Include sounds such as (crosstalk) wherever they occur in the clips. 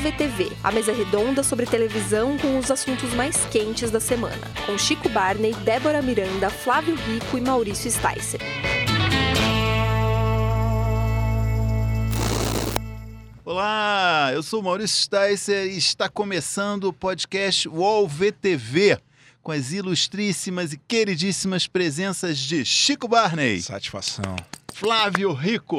VTV, a mesa redonda sobre televisão com os assuntos mais quentes da semana, com Chico Barney, Débora Miranda, Flávio Rico e Maurício Sticer. Olá, eu sou Maurício Sticer e está começando o podcast UOL VTV com as ilustríssimas e queridíssimas presenças de Chico Barney, Satisfação. Flávio Rico,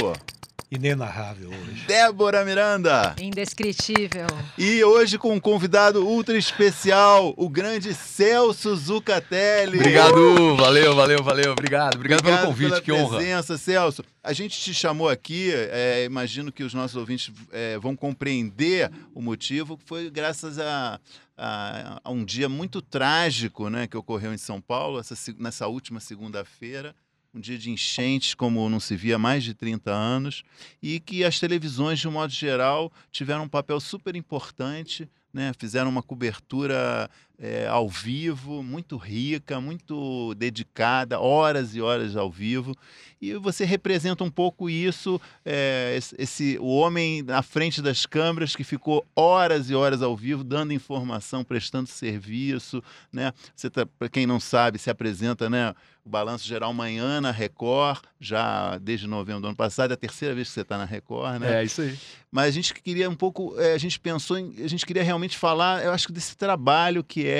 Inenarrável hoje. Débora Miranda Indescritível. e hoje com um convidado ultra especial, o grande Celso Zucatelli. Obrigado, valeu, valeu, valeu. Obrigado, obrigado, pelo convite, pela que honra. presença, Celso. A gente te chamou aqui, é, imagino que os nossos ouvintes é, vão compreender o motivo, que foi graças a, a- a um dia muito trágico né, que ocorreu em São Paulo, essa nessa última segunda-feira. Um dia de enchentes como não se via há mais de 30 anos, e que as televisões, de um modo geral, tiveram um papel super importante, né? fizeram uma cobertura é, ao vivo, muito rica, muito dedicada, horas e horas ao vivo. E você representa um pouco isso, é, esse, o homem na frente das câmeras que ficou horas e horas ao vivo, dando informação, prestando serviço. Né? Você, tá, para quem não sabe, se apresenta né, o Balanço Geral Manhã na Record, já desde novembro do ano passado, é a terceira vez que você está na Record, né? É isso aí. Mas a gente queria um pouco, eh, a gente pensou em, a gente queria realmente falar, eu acho que desse trabalho que é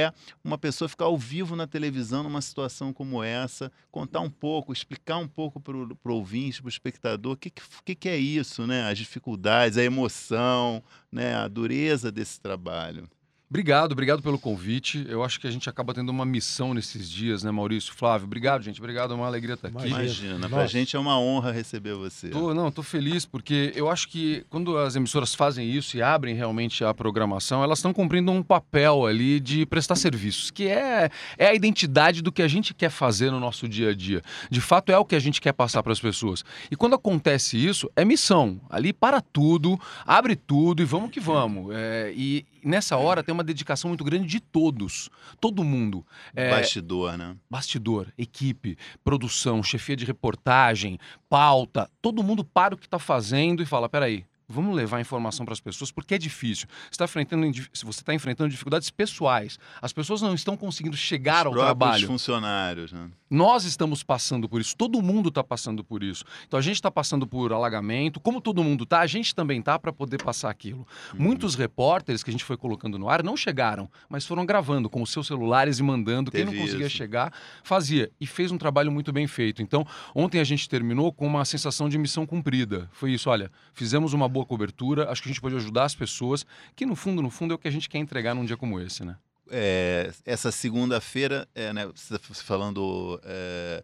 uma pessoa ficar ao vivo na televisão numa situação como essa, contar um pouco, explicar um pouco para o ouvinte, para o espectador, o que, que que é isso, né? As dificuldades, a emoção, né? A dureza desse trabalho. Obrigado, obrigado pelo convite. Eu acho que a gente acaba tendo uma missão nesses dias, né, Maurício? Flávio, obrigado, gente. Obrigado, é uma alegria estar aqui. Imagina. Imagina, para a Nossa. gente é uma honra receber você. Tô, não, tô feliz porque eu acho que quando as emissoras fazem isso e abrem realmente a programação, elas estão cumprindo um papel ali de prestar serviços, que é, é a identidade do que a gente quer fazer no nosso dia a dia. De fato, é o que a gente quer passar para as pessoas. E quando acontece isso, é missão. Ali para tudo, abre tudo e vamos que vamos. É, e nessa hora tem uma dedicação muito grande de todos, todo mundo. É, Bastidor, né? bastidor, equipe, produção, chefia de reportagem, pauta, todo mundo para o que está fazendo e fala: peraí. Vamos levar informação para as pessoas, porque é difícil. Você está enfrentando, você está enfrentando dificuldades pessoais, as pessoas não estão conseguindo chegar ao Os próprios trabalho. funcionários, né? Nós estamos passando por isso, todo mundo está passando por isso. Então a gente está passando por alagamento, como todo mundo está, a gente também está para poder passar aquilo. Uhum. Muitos repórteres que a gente foi colocando no ar não chegaram, mas foram gravando com os seus celulares e mandando. Quem não Teve conseguia isso. chegar, fazia. E fez um trabalho muito bem feito. Então, ontem a gente terminou com uma sensação de missão cumprida. Foi isso, olha, fizemos uma boa cobertura, acho que a gente pode ajudar as pessoas, que no fundo, no fundo, é o que a gente quer entregar num dia como esse, né? é, essa segunda-feira, é, né, tá falando é,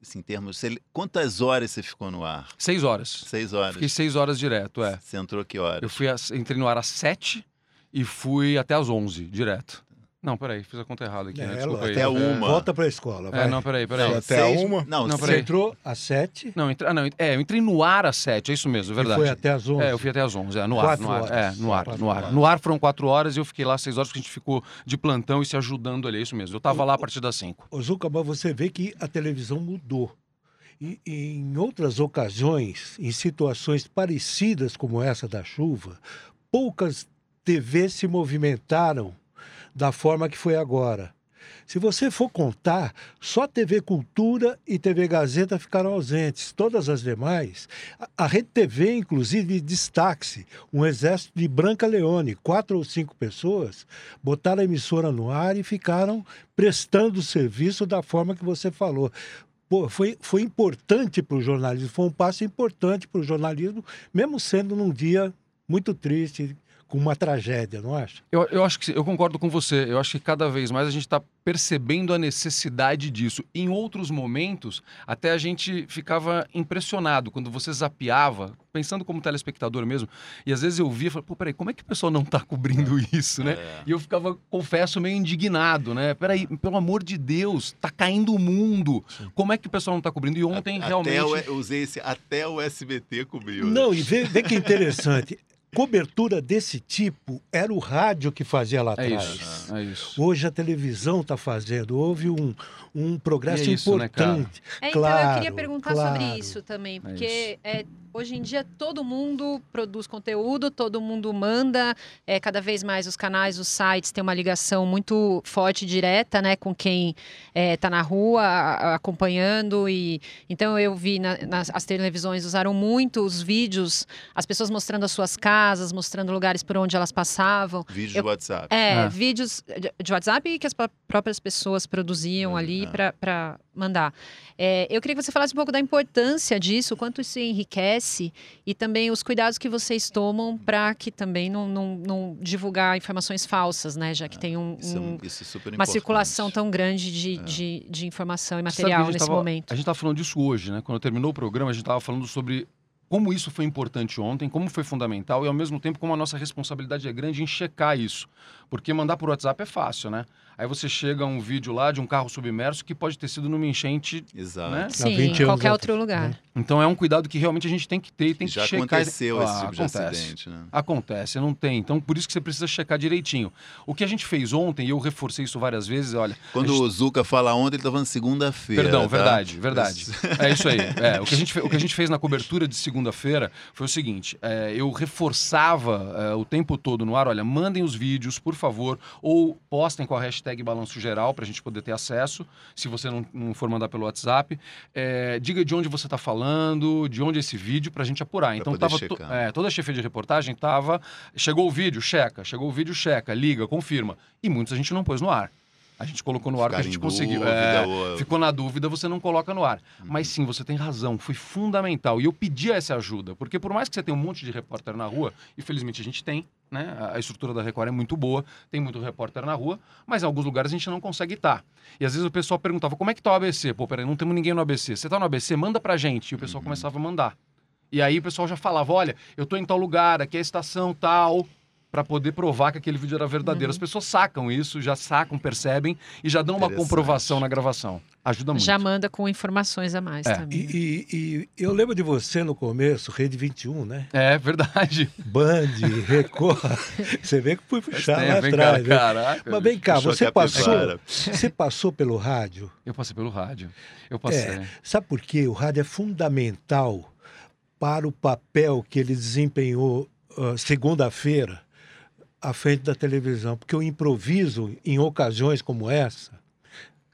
assim, em termos. quantas horas você ficou no ar? Seis horas. Seis horas. Fiquei seis horas direto, é. Você entrou que horas? Eu fui entrei no ar às 7 e fui até às 11, direto. Não, peraí, fiz a conta errada aqui, É, né? Desculpa aí. até É, uma. Volta pra escola, vai. É, não, peraí, peraí. Não, até a uma? Não, Não, seis- Você entrou às sete Não, ah, não, é, eu entrei no ar às 7, é isso mesmo, é e verdade. foi até às onze. É, eu fui até às 11, é, no ar, Quatro no ar, horas. é, no ar, Quatro no ar. horas. No ar foram 4 horas e eu fiquei lá 6 horas porque a gente ficou de plantão e se ajudando ali, é isso mesmo. Eu tava lá a partir das 5. Ô, Zuca, mas você vê que a televisão mudou. E, e em outras ocasiões, em situações parecidas como essa da chuva, poucas TVs se movimentaram da forma que foi agora. Se você for contar, só TV Cultura e TV Gazeta ficaram ausentes. Todas as demais, a- Rede TV, inclusive, destaque-se, um exército de Branca Leone, quatro ou cinco pessoas, botaram a emissora no ar e ficaram prestando serviço da forma que você falou. Pô, foi, foi importante para o jornalismo, foi um passo importante para o jornalismo, mesmo sendo num dia muito triste, com uma tragédia, não acha? Eu, eu acho que sim, eu concordo com você. Eu acho que cada vez mais a gente está percebendo a necessidade disso. Em outros momentos, até a gente ficava impressionado quando você zapeava, pensando como telespectador mesmo, e às vezes eu via e falava, pô, peraí, como é que o pessoal não está cobrindo isso, né? É. E eu ficava, confesso, meio indignado, né? Peraí, pelo amor de Deus, tá caindo o mundo. Como é que o pessoal não tá cobrindo? E ontem Até realmente. o- eu usei esse até o SBT cobriu. né? Não, e vê, vê que interessante. Cobertura desse tipo era o rádio que fazia lá É atrás. isso, é isso. Hoje a televisão está fazendo. Houve um, um progresso E é isso, né, importante. É, então eu Claro, queria perguntar claro. sobre isso também, porque é, Hoje em dia todo mundo produz conteúdo, todo mundo manda. É, cada vez mais os canais, os sites têm uma ligação muito forte, direta, né, com quem está na rua a- a- acompanhando. E então eu vi na- nas as televisões usaram muito os vídeos, as pessoas mostrando as suas casas, mostrando lugares por onde elas passavam. Vídeo Eu- do WhatsApp. É, É. vídeos de- de WhatsApp que as pró- próprias pessoas produziam ali É. para mandar. É, eu queria que você falasse um pouco da importância disso, o quanto isso enriquece e também os cuidados que vocês tomam para que também não, não, não divulgar informações falsas, né? Já que tem um- Isso, é, um- isso é uma circulação tão grande de, de, de informação e material nesse tava- momento. A gente estava falando disso hoje, né? Quando terminou o programa, a gente estava falando sobre como isso foi importante ontem, como foi fundamental e, ao mesmo tempo, como a nossa responsabilidade é grande em checar isso. Porque mandar por WhatsApp é fácil, né? Aí você chega a um vídeo lá de um carro submerso que pode ter sido numa enchente, Exato. né? Sim, 20 em qualquer outro lugar. né? Então é um cuidado que realmente a gente tem que ter e tem Já que checar. aconteceu esse Ah, tipo de acontece. acidente, né? Acontece, não tem. Então, por isso que você precisa checar direitinho. O que a gente fez ontem, e eu reforcei isso várias vezes, olha. Quando gente- o Zuca fala ontem, ele tá falando segunda-feira. Perdão, tá? verdade, (laughs) verdade. É isso aí. (laughs) É, o, que a gente, fe- o que a gente fez na cobertura de segunda-feira foi o seguinte: é, eu reforçava é, o tempo todo no ar, olha, mandem os vídeos, por favor, ou postem com a hashtag Balanço Geral para a gente poder ter acesso, se você não, não for mandar pelo WhatsApp. É, diga de onde você está falando, de onde é esse vídeo, para a gente apurar. então, tava to- é, toda a chefia de reportagem tava. Chegou o vídeo, checa. Chegou o vídeo, checa. Liga, confirma. E muitos a gente não pôs no ar. A gente colocou no ar Ficar porque a gente conseguiu. dúvida, é, ou- Ficou na dúvida, você não coloca no ar. Uhum. Mas sim, você tem razão, foi fundamental. E eu pedi essa ajuda, porque por mais que você tenha um monte de repórter na rua, e felizmente a gente tem, né? A- estrutura da Record é muito boa, tem muito repórter na rua, mas em alguns lugares a gente não consegue estar. E às vezes o pessoal perguntava, como é que tá o ABC? Pô, peraí, não temos ninguém no ABC. Você tá no ABC? Manda pra gente. E o pessoal começava a mandar. E aí o pessoal já falava, olha, eu tô em tal lugar, aqui é a estação tal, para poder provar que aquele vídeo era verdadeiro. As pessoas sacam isso, já sacam, percebem e já dão uma comprovação na gravação. Ajuda muito. Já manda com informações a mais É. também. E, e- e eu lembro de você no começo, Rede 21, né? É verdade. Band, Record. (laughs) Você vê que fui puxar lá Vem atrás. né? caraca. Mas vem cá, você passou, você passou pelo rádio. Eu passei pelo rádio. Eu passei. É, sabe por quê? O rádio é fundamental para o papel que ele desempenhou ah, segunda-feira à frente da televisão. Porque o improviso, em ocasiões como essa,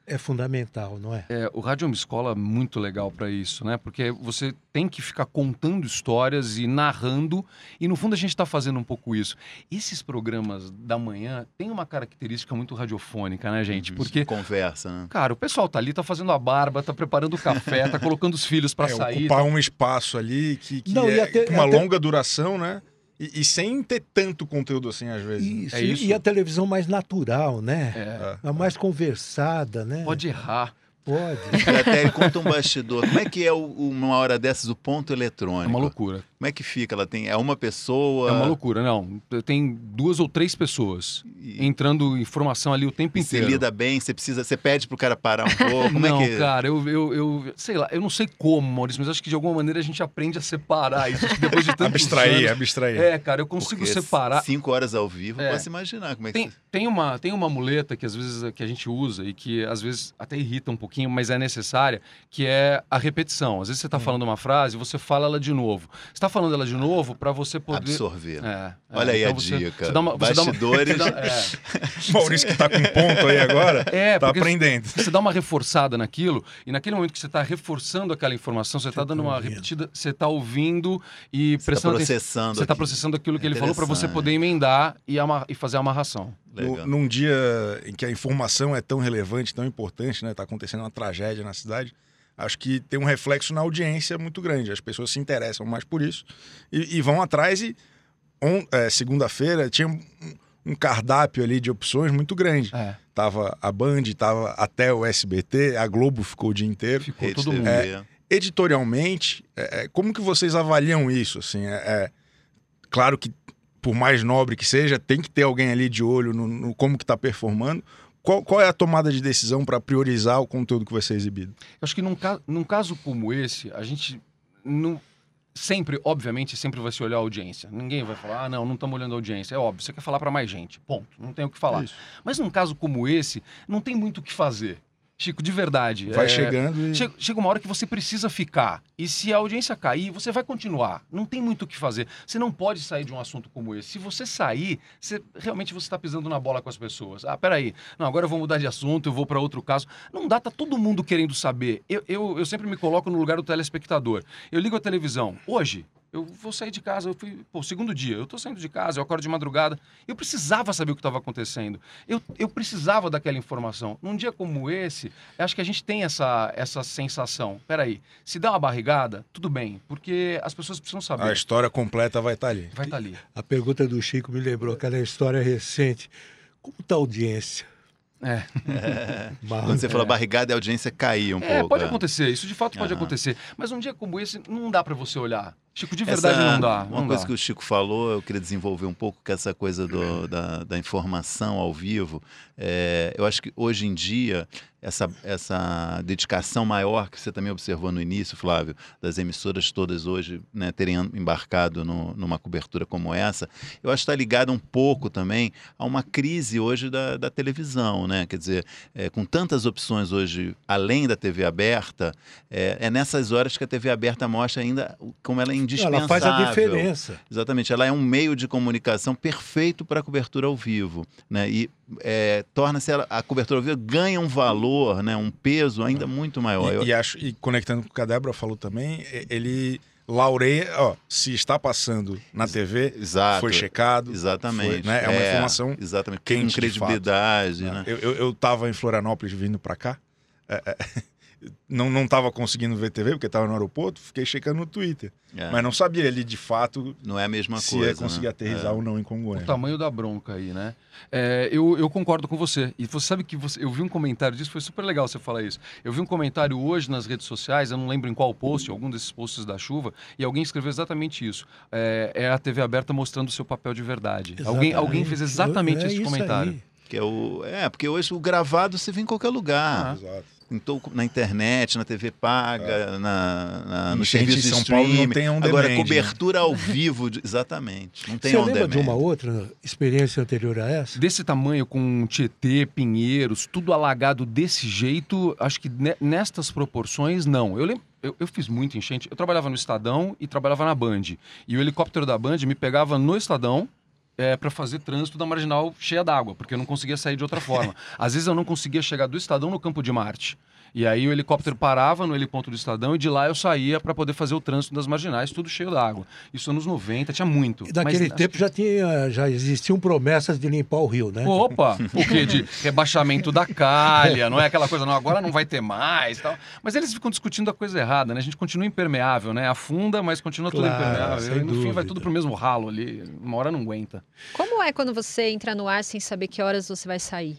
é fundamental, não é? É, o rádio é uma escola muito legal para isso, né? Porque você tem que ficar contando histórias e narrando, e no fundo a gente está fazendo um pouco isso. Esses programas da manhã têm uma característica muito radiofônica, né, gente? Porque Conversa, né? Cara, o pessoal tá ali, tá fazendo a barba, tá preparando o café, tá colocando os filhos para É, sair. ocupar tá- um espaço ali que, que Não, é até- com uma até- longa duração, né? E, e sem ter tanto conteúdo assim, às vezes. né? Isso, É e- isso. E a televisão mais natural, né? É, A mais conversada, né? pode errar. Pode. (laughs) Até conta um bastidor. Como é que é o- uma hora dessas o ponto É eletrônico? uma loucura. Como é que fica? Ela tem é uma pessoa É uma loucura, não. Tem duas ou três pessoas e, entrando informação ali o tempo e você inteiro. lida bem, você precisa, você pede pro cara parar um (laughs) pouco. Como não, é que cara, eu, eu, eu sei lá, eu não sei como, Maurício, mas acho que de alguma maneira a gente aprende a separar isso. Depois de tantos Abstrair, anos- abstrair. É, cara, eu consigo Porque separar. Cinco horas ao vivo, É. posso imaginar como é que Tem, você... tem, uma, tem uma muleta que às vezes que a gente usa e que às vezes até irrita um pouquinho, mas é necessária, que é a repetição. Às vezes você está falando uma frase, você fala ela de novo. Você está falando ela de novo para você poder. absorver. É, é, Olha aí então a você- dica. você dá uma- você dá uma- Bastidores. (laughs) é. (laughs) Maurício que tá com ponto aí agora, (laughs) É, tá porque aprendendo. você dá uma reforçada naquilo, e naquele momento que você está reforçando aquela informação, você está dando tá uma repetida, você está ouvindo e Você está prestando atenção. processando. Você está processando aquilo que É ele falou para você poder emendar e, amar- e fazer a amarração. No- num dia em que a informação é tão relevante, tão importante, né? Tá acontecendo uma tragédia na cidade. Acho que tem um reflexo na audiência muito grande. As pessoas se interessam mais por isso e, e vão atrás. E é, segunda-feira tinha um, um cardápio ali de opções muito grande. É, Tava a Band, tava até o SBT, a Globo ficou o dia inteiro. ficou Rede todo mundo. TV. editorialmente, é, é, como que vocês avaliam isso? Assim, é, é, claro que por mais nobre que seja, tem que ter alguém ali de olho no, no como que está performando. Qual, qual é a tomada de decisão para priorizar o conteúdo que vai ser exibido? Eu acho que num, ca- num caso como esse, a gente não. Sempre, obviamente, sempre vai se olhar a audiência. Ninguém vai falar, ah, não, não estamos olhando a audiência. É óbvio, você quer falar para mais gente. Ponto. Não tem o que falar. Isso. Mas num caso como esse, não tem muito o que fazer. Chico, de verdade. Vai é, chegando e... Chega, uma hora que você precisa ficar. E se a audiência cair, você vai continuar. Não tem muito o que fazer. Você não pode sair de um assunto como esse. Se você sair, você, realmente você está pisando na bola com as pessoas. Ah, peraí. Não, agora eu vou mudar de assunto, eu vou para outro caso. Não dá, tá todo mundo querendo saber. Eu, eu, eu sempre me coloco no lugar do telespectador. Eu ligo a televisão. Hoje, eu vou sair de casa, eu fui, pô, segundo dia, eu tô saindo de casa, eu acordo de madrugada. Eu precisava saber o que estava acontecendo. Eu, eu precisava daquela informação. Num dia como esse, acho que a gente tem essa, essa sensação. Peraí, se dá uma barrigada, tudo bem, porque as pessoas precisam saber. A história completa vai estar ali. Vai estar ali. A pergunta do Chico me lembrou aquela história recente. Como está a audiência? É. Mas- (laughs) Quando você fala barrigada, a audiência cair um É, pouco. pode é. acontecer, isso de fato pode Aham. acontecer. Mas um dia como esse, não dá pra você olhar. Chico, de Essa- verdade não dá. Uma não coisa dá. que o Chico falou, eu queria desenvolver um pouco, que essa coisa do- da, da informação ao vivo. É, eu acho que hoje em dia, essa, essa dedicação maior que você também observou no início, Flávio, das emissoras todas hoje né, terem embarcado no- numa cobertura como essa, eu acho que está ligada um pouco também a uma crise hoje da, da televisão. Né? Quer dizer, é, com tantas opções hoje, além da TV aberta, é, é nessas horas que a TV aberta mostra ainda como ela é indispensável. Ela faz a diferença. Exatamente, ela é um meio de comunicação perfeito para a cobertura ao vivo, né? E é, torna-se a cobertura ao vivo ganha um valor, né? Um peso ainda muito maior. Eu- E, e acho, e conectando com o que a Débora falou também, ele laureia, ó, se está passando na TV, Exato. foi checado. Exatamente. foi, né? É uma informação exatamente quente, com de credibilidade, né? Eu, eu, eu tava em Florianópolis vindo para cá, é, é, não, não tava conseguindo ver TV, porque tava no aeroporto, fiquei checando no Twitter. É, Mas não sabia ali de fato não é a mesma se coisa. ia conseguir né? aterrizar ou não em O Congonhas. tamanho da bronca aí, né? É, eu, eu concordo com você. E você sabe que você, eu vi um comentário disso, foi super legal você falar isso. Eu vi um comentário hoje nas redes sociais, eu não lembro em qual post, algum desses posts da chuva, e alguém escreveu exatamente isso. É, é a TV aberta mostrando o seu papel de verdade. Alguém, alguém fez exatamente É esse isso comentário. aí. Que é, o, é, porque hoje o gravado você vê em qualquer lugar. Ah. Exato. Então, na internet, na TV paga, na, na, E no serviço de São Paulo não streaming. tem on Agora, demand, né? cobertura ao vivo, de- exatamente. Não tem Você on lembra de uma outra experiência anterior a essa? Desse tamanho, com Tietê, Pinheiros, tudo alagado desse jeito, acho que ne- nestas proporções, não. Eu lembro. Eu, eu fiz muito enchente. Eu trabalhava no Estadão e trabalhava na Band. E o helicóptero da Band me pegava no Estadão é, para fazer trânsito da marginal cheia d'água, porque eu não conseguia sair de outra forma. Às vezes eu não conseguia chegar do Estadão no Campo de Marte. E aí o helicóptero parava no heliponto do Estadão e de lá eu saía para poder fazer o trânsito das marginais, tudo cheio d'água. Isso anos 90, tinha muito. E Naquele Mas, tempo já, tinha, já existiam promessas de limpar o rio, né? Opa, o quê? De (laughs) rebaixamento da calha, não é aquela coisa, não, agora não vai ter mais e tal. Mas eles ficam discutindo a coisa errada, né? A gente continua impermeável, né? Afunda, mas continua tudo Claro, impermeável. sem E no fim vai dúvida. tudo pro mesmo ralo ali. Uma hora não aguenta. Como é quando você entra no ar sem saber que horas você vai sair?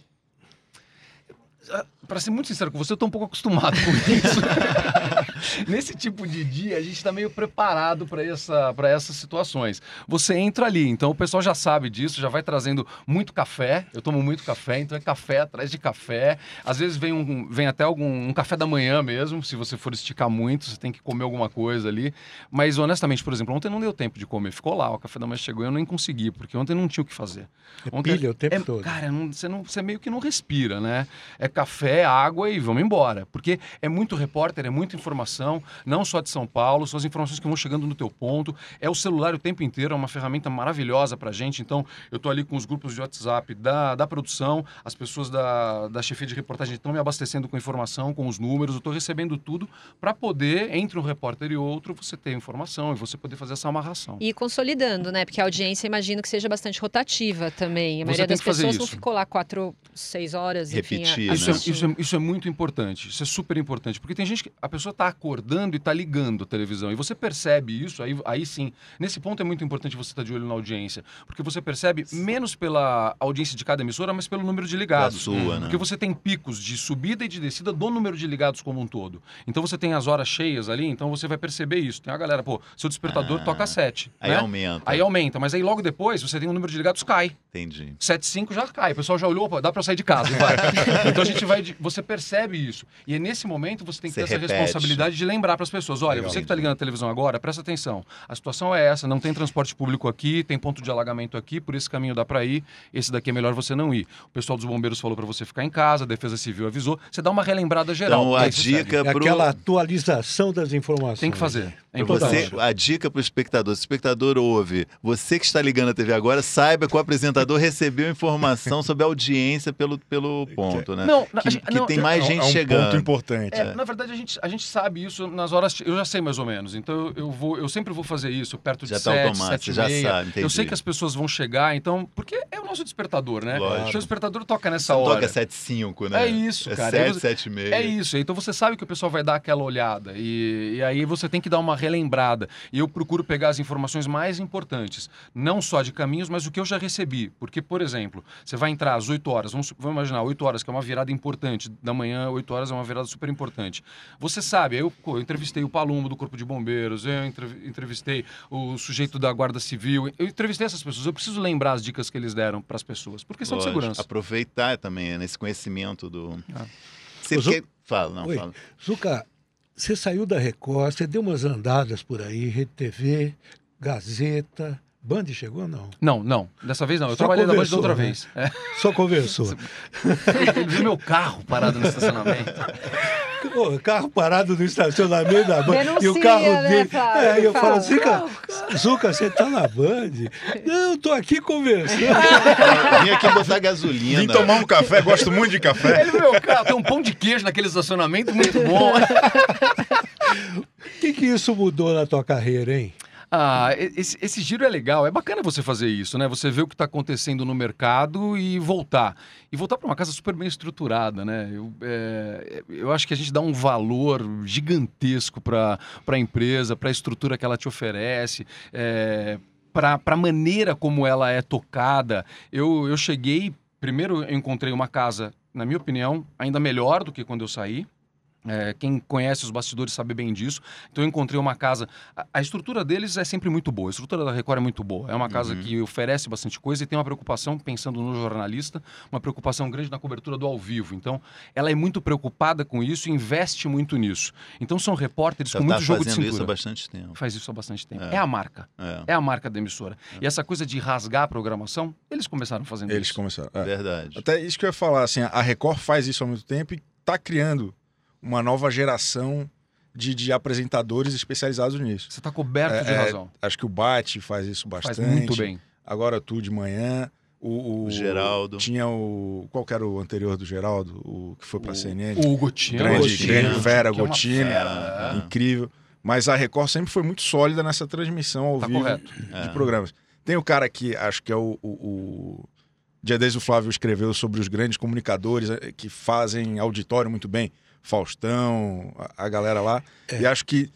Pra ser muito sincero com você, eu tô um pouco acostumado com (laughs) isso. (laughs) Nesse tipo de dia, a gente tá meio preparado para essa, pra essas situações. Você entra ali, então o pessoal já sabe disso, já vai trazendo muito café. Eu tomo muito café, então é café atrás de café. Às vezes vem, um, vem até algum um café da manhã mesmo, se você for esticar muito, você tem que comer alguma coisa ali. Mas honestamente, por exemplo, ontem não deu tempo de comer, ficou lá, o café da manhã chegou e eu nem consegui, porque ontem não tinha o que fazer. É Ontem- pilha o tempo é- todo. Cara, não- você, não, você meio que não respira, né? É café, água e vamos embora. Porque é muito repórter, é muita informação, não só de São Paulo, são as informações que vão chegando no teu ponto. É o celular o tempo inteiro, é uma ferramenta maravilhosa pra gente. Então, eu tô ali com os grupos de WhatsApp da, da produção, as pessoas da, da chefia de reportagem estão me abastecendo com informação, com os números, eu tô recebendo tudo para poder, entre um repórter e outro, você ter informação e você poder fazer essa amarração. E consolidando, né? Porque a audiência, imagino que seja bastante rotativa também. A maioria das pessoas não isso. ficou lá quatro, seis horas, enfim. Repetir, a- Isso é, né? Isso, é, isso é muito importante, isso é super importante, porque tem gente que a pessoa está acordando e está ligando a televisão, e você percebe isso, aí, aí sim, nesse ponto é muito importante você estar de olho na audiência, porque você percebe menos pela audiência de cada emissora, mas pelo número de Da ligados. sua, né? Porque você tem picos de subida e de descida do número de ligados como um todo. Então você tem as horas cheias ali, então você vai perceber isso. Tem a galera, pô, seu despertador Ah, toca 7. Aí né? aumenta. Aí aumenta, mas aí logo depois você tem o número de ligados cai. Entendi. 7,5 já cai. O pessoal já olhou, opa, dá pra eu sair de casa, vai. (laughs) então a gente vai. De... você percebe isso. E é nesse momento você tem que Você ter essa repete. responsabilidade de lembrar para as pessoas: olha, Legal. você que está ligando a televisão agora, presta atenção. A situação é essa: não tem transporte público aqui, tem ponto de alagamento aqui, por esse caminho dá para ir, esse daqui é melhor você não ir. O pessoal dos bombeiros falou para você ficar em casa, a Defesa Civil avisou. Você dá uma relembrada geral. Então, e a dica É pro... aquela atualização das informações. Tem que fazer. É Pra você, importante. a dica para o espectador, se o espectador ouve, você que está ligando a TV agora, saiba que o apresentador (laughs) recebeu informação sobre a audiência pelo, pelo ponto, né? Não, a que, gente- que não, tem eu- mais é gente é um chegando. ponto importante. É, Na verdade, a gente, a gente sabe isso nas horas. Eu já sei mais ou menos. Então, eu, vou, eu sempre vou fazer isso perto de Já tá 7, automático, 7 e já meia. sabe, entendi. Eu sei que as pessoas vão chegar, então. Porque é o nosso despertador, né? Lógico. O seu despertador toca nessa Não hora. toca 7,5, né? É isso, é cara. 7, Aí você- 7 e meia. É isso, então você sabe que o pessoal vai dar aquela olhada e, e aí você tem que dar uma relembrada. E eu procuro pegar as informações mais importantes, não só de caminhos, mas o que eu já recebi. Porque, por exemplo, você vai entrar às 8 horas, vamos, vamos imaginar, 8 horas, que é uma virada importante, da manhã, 8 horas é uma virada super importante. Você sabe, eu, eu entrevistei o Palumbo do Corpo de Bombeiros, eu entrev- entrevistei o sujeito da Guarda Civil, eu entrevistei essas pessoas, eu preciso lembrar as dicas que eles deram para as pessoas, por questão de segurança. Aproveitar também, né, nesse conhecimento do. Ah. Você Ô, Zu- quer... Fala, não, Oi. fala. Zuca, você saiu da Record, você deu umas andadas por aí, Rede TV, Gazeta, Band chegou ou não? Não, não, dessa vez não, eu Só trabalhei na Band outra né? vez. É. Só conversou. (laughs) Ele viu meu carro parado no estacionamento. Ô, carro parado no estacionamento da Band. e o Denuncia, carro né, dele. Flávio? É, e eu Fala, falo, Zuca, Zuca, você tá na Band? Não, eu tô aqui conversando. (laughs) Vim aqui botar gasolina. Vim tomar um café, gosto muito de café. Ele viu meu carro, tem um pão de queijo naquele estacionamento muito bom. (laughs) O que, que isso mudou na tua carreira, hein? Ah, esse, esse giro é legal, é bacana você fazer isso, né? Você ver o que está acontecendo no mercado e voltar. E voltar para uma casa super bem estruturada, né? Eu, é, eu acho que a gente dá um valor gigantesco para a empresa, para a estrutura que ela te oferece. É, para a maneira como ela é tocada. Eu, eu cheguei, primeiro eu encontrei uma casa, na minha opinião, ainda melhor do que quando eu saí. É, quem conhece os bastidores sabe bem disso. Então eu encontrei uma casa. A, a estrutura deles é sempre muito boa. A estrutura da Record é muito boa. É uma casa Uhum. que oferece bastante coisa e tem uma preocupação, pensando no jornalista, uma preocupação grande na cobertura do ao vivo. Então ela é muito preocupada com isso e investe muito nisso. Então são repórteres Já com tá muito jogo de fazendo cintura. isso há bastante tempo. Faz isso há bastante tempo. É. É, a marca. É, É a marca da emissora. E essa coisa de rasgar a programação, eles começaram fazendo Eles isso. começaram. é. verdade. Até isso que eu ia falar, assim, a Record faz isso há muito tempo e está criando uma nova geração de, de apresentadores especializados nisso. Você está coberto de É, é, razão. Acho que o Bate faz isso Faz bastante. muito bem. Agora tu de manhã. O, O Geraldo. Tinha o. Qual que era o anterior do Geraldo? O que foi pra O- CNN? O Gotinha. grande, Gotino, grande fera, que é Gotino. fera, é. Incrível. Mas a Record sempre foi muito sólida nessa transmissão ao Tá vivo correto. de É. programas. Tem o cara que acho que é o. o, o... Dia desde o Flávio escreveu sobre os grandes comunicadores eh, que fazem auditório muito bem. Faustão, a, a galera lá. É. E acho que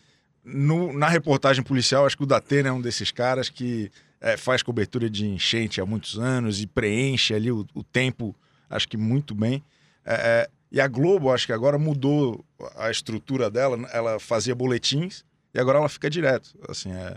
no- na reportagem policial, acho que o Datena é um desses caras que eh, faz cobertura de enchente há muitos anos e preenche ali o, o tempo, acho que muito bem. Eh, eh, e a Globo, acho que agora mudou a estrutura dela. Ela fazia boletins e agora ela fica direto. Assim, é,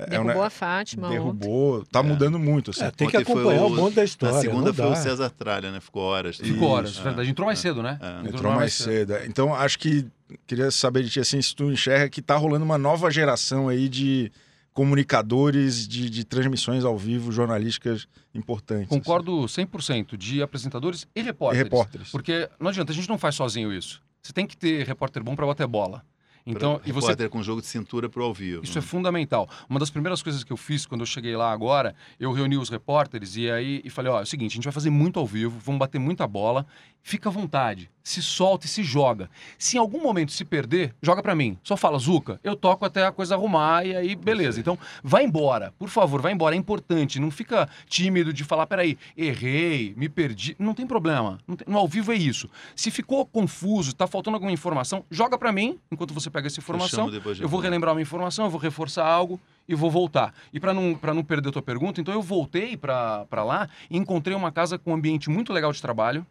é, é Derrubou ne- a Fátima ontem. derrubou, tá É. mudando muito. Assim. É, tem que Ontem acompanhar o, o- bonde da história. Na segunda foi o. César Tralha, né? Ficou horas. Isso, horas, é. verdade. Entrou mais cedo, né? É. Entrou mais cedo. é. Então, acho que queria saber de ti assim, se tu enxerga que tá rolando uma nova geração aí de comunicadores de, de transmissões ao vivo jornalísticas importantes. Concordo 100% de apresentadores e Assim. E repórteres. repórteres. Porque não adianta, a gente não faz sozinho isso. Você tem que ter repórter bom para bater bola. Então, e você com jogo de cintura pro ao vivo. Isso é fundamental. Uma das primeiras coisas que eu fiz quando eu cheguei lá agora, eu reuni os repórteres e aí e falei, ó, é o seguinte, a gente vai fazer muito ao vivo, vamos bater muita bola, fica à vontade, se solta e se joga. Se em algum momento se perder, joga pra mim. Só fala, Zuca, eu toco até a coisa arrumar e aí beleza. Então, vai embora, por favor, vai embora, é importante, não fica tímido de falar, peraí, errei, me perdi, não tem problema. Não tem- no ao vivo é isso. Se ficou confuso, tá faltando alguma informação, joga pra mim, enquanto você pega essa informação, de eu vou relembrar uma informação, eu vou reforçar algo e vou voltar. E para não, pra não perder a tua pergunta, então eu voltei para lá e encontrei uma casa com um ambiente muito legal de trabalho,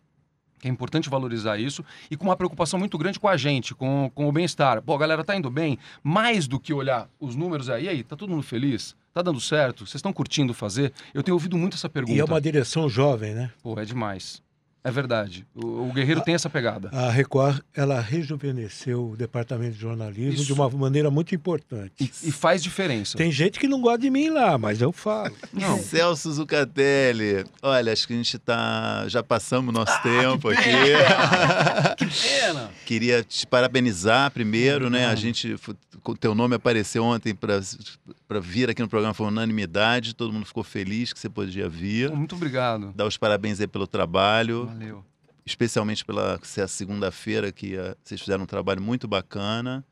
é importante valorizar isso, e com uma preocupação muito grande com a gente, com, com o bem-estar. Pô, a galera tá indo bem, mais do que olhar os números aí, e aí, tá todo mundo feliz? Tá dando certo? Vocês estão curtindo fazer? Eu tenho ouvido muito essa pergunta. E é uma direção jovem, né? Pô, é demais. É verdade. O, o Guerreiro tem essa pegada. A Record, ela rejuvenesceu o departamento de jornalismo Isso. de uma maneira muito importante. E, e faz diferença. Tem gente que não gosta de mim lá, mas eu falo. (laughs) Não. Celso Zucatelli, olha, acho que a gente tá. Já passamos nosso Ah, tempo aqui. (laughs) Pena. Queria te parabenizar primeiro, né? Hum. A gente. O teu nome apareceu ontem para vir aqui no programa, foi unanimidade, todo mundo ficou feliz que você podia vir. Muito obrigado. Dar os parabéns aí pelo trabalho, Valeu. especialmente pela segunda-feira, que ah, vocês fizeram um trabalho muito bacana.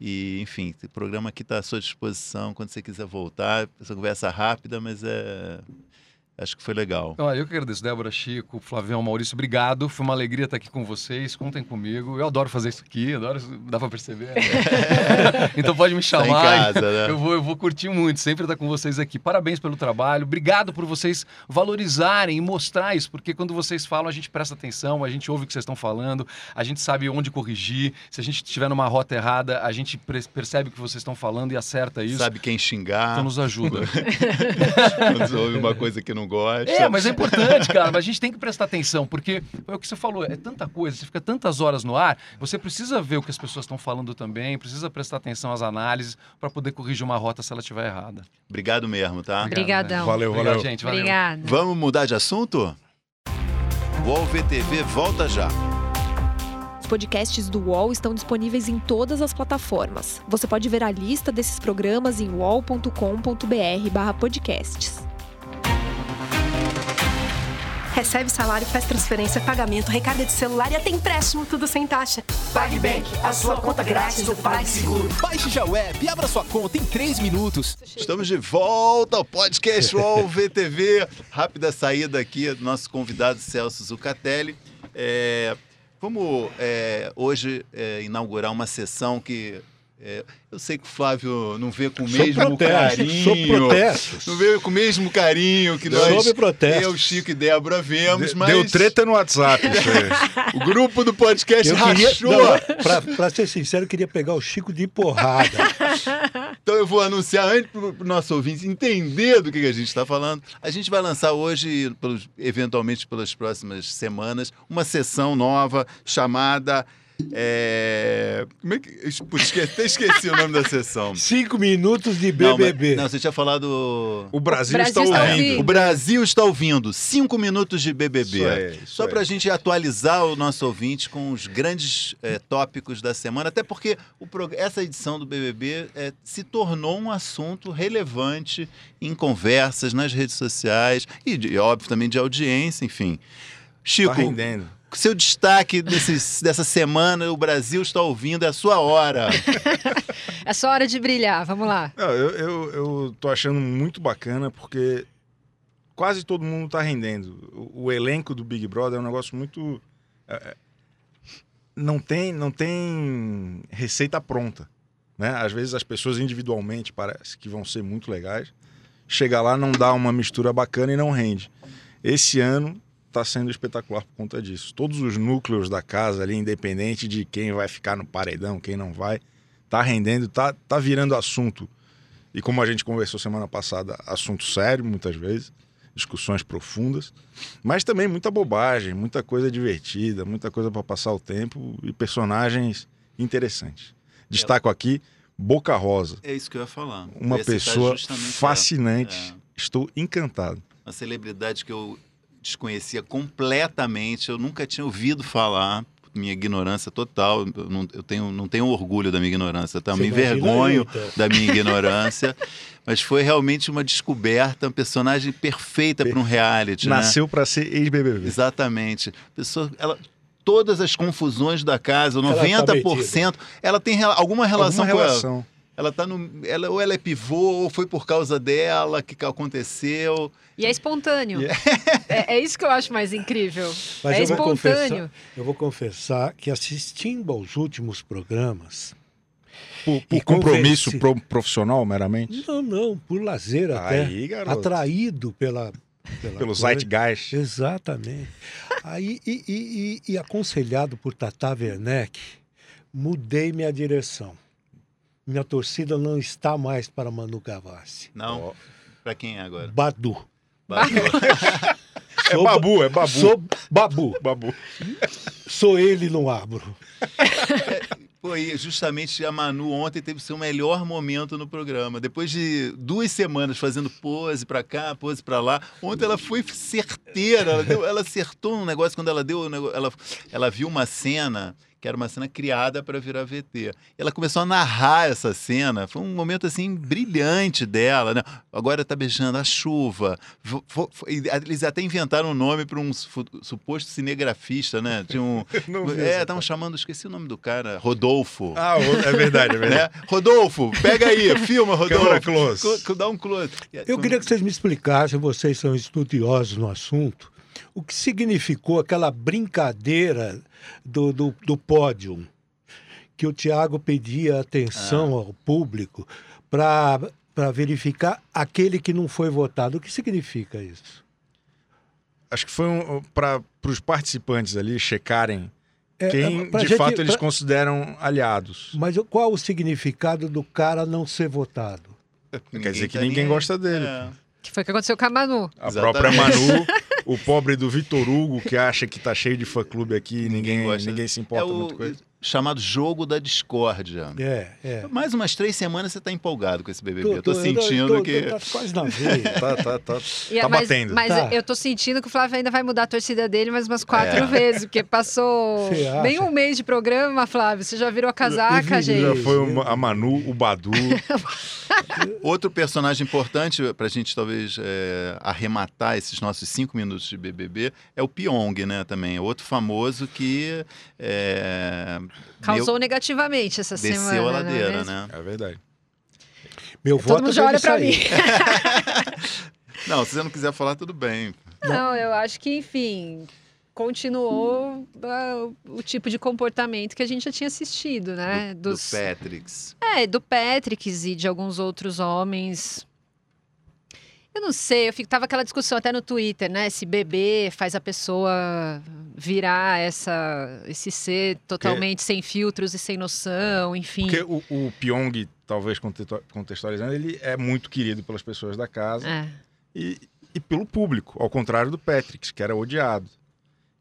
E, enfim, o programa aqui está à sua disposição quando você quiser voltar. Essa conversa rápida, mas é. Acho que foi legal. Olha, eu que agradeço, Débora, Chico, Flavião, Maurício, obrigado. Foi uma alegria estar aqui com vocês. Contem comigo. Eu adoro fazer isso aqui, adoro, dá pra perceber. né? (laughs) então pode me Tá em chamar. casa, né? Eu vou, eu vou curtir muito, sempre estar com vocês aqui. Parabéns pelo trabalho, obrigado por vocês valorizarem e mostrar isso, porque quando vocês falam, a gente presta atenção, a gente ouve o que vocês estão falando, a gente sabe onde corrigir. Se a gente estiver numa rota errada, a gente percebe o que vocês estão falando e acerta isso. Sabe quem xingar, Então nos ajuda. (laughs) quando ouve uma coisa que não gosta. É, mas é importante, cara. Mas a gente tem que prestar atenção, porque é o que você falou, é tanta coisa, você fica tantas horas no ar, você precisa ver o que as pessoas estão falando também, precisa prestar atenção às análises para poder corrigir uma rota se ela estiver errada. Obrigado mesmo, tá? Obrigado, Obrigadão. Valeu, Obrigado, valeu. gente. Valeu. Obrigada. Vamos mudar de assunto? O UOL VTV volta já. Os podcasts do UOL estão disponíveis em todas as plataformas. Você pode ver a lista desses programas em uol.com.br/podcasts. Recebe salário, faz transferência, pagamento, recarga de celular e até empréstimo, tudo sem taxa. PagBank, a sua conta grátis do PagSeguro. Baixe já o app e abra sua conta em 3 minutos. Estamos de volta ao podcast UOL VTV. Rápida saída aqui do nosso convidado Celso Zucatelli. É, vamos é, hoje é, inaugurar uma sessão que é, eu sei que o Flávio não vê com o Sob mesmo protesto, carinho. sob protestos. Não vê com o mesmo carinho que nós, Sob protestos. eu, Chico e Débora vemos, De- mas Deu treta no WhatsApp. Isso aí. (laughs) o grupo do podcast Eu rachou. pra ser sincero, eu queria pegar o Chico de porrada. (laughs) Então eu vou anunciar antes para o nosso ouvinte entender do que, que a gente está falando. A gente vai lançar hoje, pelos- eventualmente pelas próximas semanas, uma sessão nova chamada. É, Como é que. Esque- até esqueci o nome da sessão. (laughs) Cinco minutos de Não, mas- BBB. Não, você tinha falado. O Brasil, Brasil está está ouvindo. ouvindo. O Brasil está ouvindo. Cinco minutos de BBB. Isso aí, isso Só aí. para a gente atualizar o nosso ouvinte com os grandes eh, tópicos da semana, até porque o prog- essa edição do BBB eh, se tornou um assunto relevante em conversas nas redes sociais e, de- óbvio, também de audiência, enfim. Chico, Tá rendendo. Seu destaque desse- dessa semana, o Brasil está ouvindo, é a sua hora. (laughs) É só hora de brilhar, vamos lá. Não, eu, eu, eu tô achando muito bacana porque quase todo mundo tá rendendo. O, o elenco do Big Brother é um negócio muito. é, é, não, tem, não tem receita pronta. Né? Às vezes as pessoas individualmente parece que vão ser muito legais. Chega lá, não dá uma mistura bacana e não rende. Esse ano está sendo espetacular por conta disso. Todos os núcleos da casa ali, independente de quem vai ficar no paredão, quem não vai, tá rendendo, tá, tá virando assunto. E como a gente conversou semana passada, assunto sério muitas vezes, discussões profundas, mas também muita bobagem, muita coisa divertida, muita coisa para passar o tempo e personagens interessantes. Destaco aqui Boca Rosa, É isso que eu ia falar. uma ia citar pessoa fascinante. É. Estou encantado. uma celebridade que eu desconhecia completamente, eu nunca tinha ouvido falar, minha ignorância total, eu não, eu tenho, não tenho orgulho da minha ignorância, tá? Você me envergonho então. da minha ignorância, (laughs) mas foi realmente uma descoberta, uma personagem perfeita para um reality, né? Nasceu para ser ex-BBB. Exatamente. Pessoa, ela, todas as confusões da casa, Ela tá 90%, ela tem alguma relação Alguma com ela. relação. Ela tá no. Ela, ou ela é pivô, ou foi por causa dela que que aconteceu. E é espontâneo. É, é isso que eu acho mais incrível. Mas é eu vou, espontâneo. confessar, eu vou confessar que assistindo aos últimos programas. Por, por compromisso profissional, meramente? Não, não, por lazer até. Aí. Atraído pela. pela Pelo coisa. Zeitgeist. Exatamente. Aí, e, e- e- e aconselhado por Tata Werneck, mudei minha direção. Minha torcida não está mais para Manu Gavassi. Não. Pra quem é agora? Badu. É Sou babu, é babu. Sou babu. Babu. Sou ele no abro. Foi justamente a Manu ontem teve seu melhor momento no programa. Depois de duas semanas fazendo pose pra cá, pose pra lá, ontem ela foi certeira. Ela, deu- ela acertou um negócio quando ela deu. Ela, ela viu uma cena que era uma cena criada para virar VT. Ela começou a narrar essa cena. Foi um momento assim brilhante dela. Né? Agora tá beijando a chuva. E Eles até inventaram um nome para um su- suposto cinegrafista, né? Tinha um, (laughs) Não vi é, estavam chamando, esqueci o nome do cara, Rodolfo. Ah, é verdade, é (laughs) verdade. né? Rodolfo, pega aí, filma, Câmera Rodolfo. close. Co- co- Dá um close. Eu queria que vocês me explicassem, vocês são estudiosos no assunto, o que significou aquela brincadeira do, do, do pódio, que o Tiago pedia atenção ao público para verificar aquele que não foi votado. O que significa isso? Acho que foi um, para os participantes ali checarem É, quem é, de gente- fato eles pra- consideram aliados. Mas qual o significado do cara não ser votado? Quer dizer que tá ninguém nem- gosta dele. É. Que foi o que aconteceu com a Manu. A Exatamente. própria Manu, (laughs) o pobre do Vitor Hugo, que acha que tá cheio de fã-clube aqui e ninguém, gosta. ninguém se É importa o muito com ele. Chamado jogo da discórdia. É, é. Mais umas três semanas você tá empolgado com esse BBB. Tô- eu tô, tô- sentindo tô- que... Tá quase na (laughs) veia. Tá, tá, tá. E- Tá mas, batendo. Mas Tá. eu tô sentindo que o Flávio ainda vai mudar a torcida dele mais umas quatro É. vezes, porque passou bem um mês de programa, Flávio. Você já virou a casaca, vi- gente. Já foi o- a Manu, o Badu. (laughs) Outro personagem importante pra gente talvez é, arrematar esses nossos cinco minutos de BBB é o Pyong, né, também. Outro famoso que é, Causou meu- negativamente essa desceu semana. a não é ladeira, né? É verdade. Meu Todo voto mundo já olha pra mim. (laughs) Não, se você não quiser falar, tudo bem. Não, eu acho que, enfim, continuou ah, o tipo de comportamento que a gente já tinha assistido, né? Do, Dos, do Patricks. É, do Patricks e de alguns outros homens. Eu não sei, eu fico, tava aquela discussão até no Twitter, né? Se beber faz a pessoa virar essa, esse ser totalmente sem filtros e sem noção, enfim. Porque o, o Pyong, talvez contextualizando, ele é muito querido pelas pessoas da casa É. e, e pelo público, ao contrário do Patrick, que era odiado.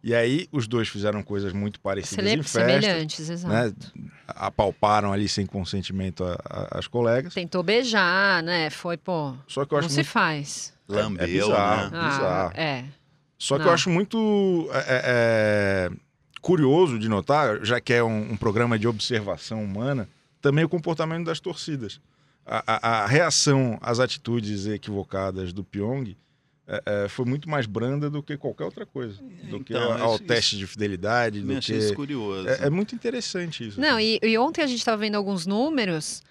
E aí os dois fizeram coisas muito parecidas Sele- em festa, semelhantes, exato. né? Apalparam ali sem consentimento a- a- as colegas. Tentou beijar, né? Foi, pô, Só que eu não acho se muito faz. Lambeu, é bizarro. né? Ah, Bizarro. é. Só que Não. eu acho muito é, é, é, curioso de notar, já que é um, um programa de observação humana, também o comportamento das torcidas. A, a- a reação às atitudes equivocadas do Pyong é, é, foi muito mais branda do que qualquer outra coisa. Do que Então, ao isso- teste de fidelidade. Também Do achei que... isso curioso. é, é muito interessante isso. Não, e, e ontem a gente estava vendo alguns números.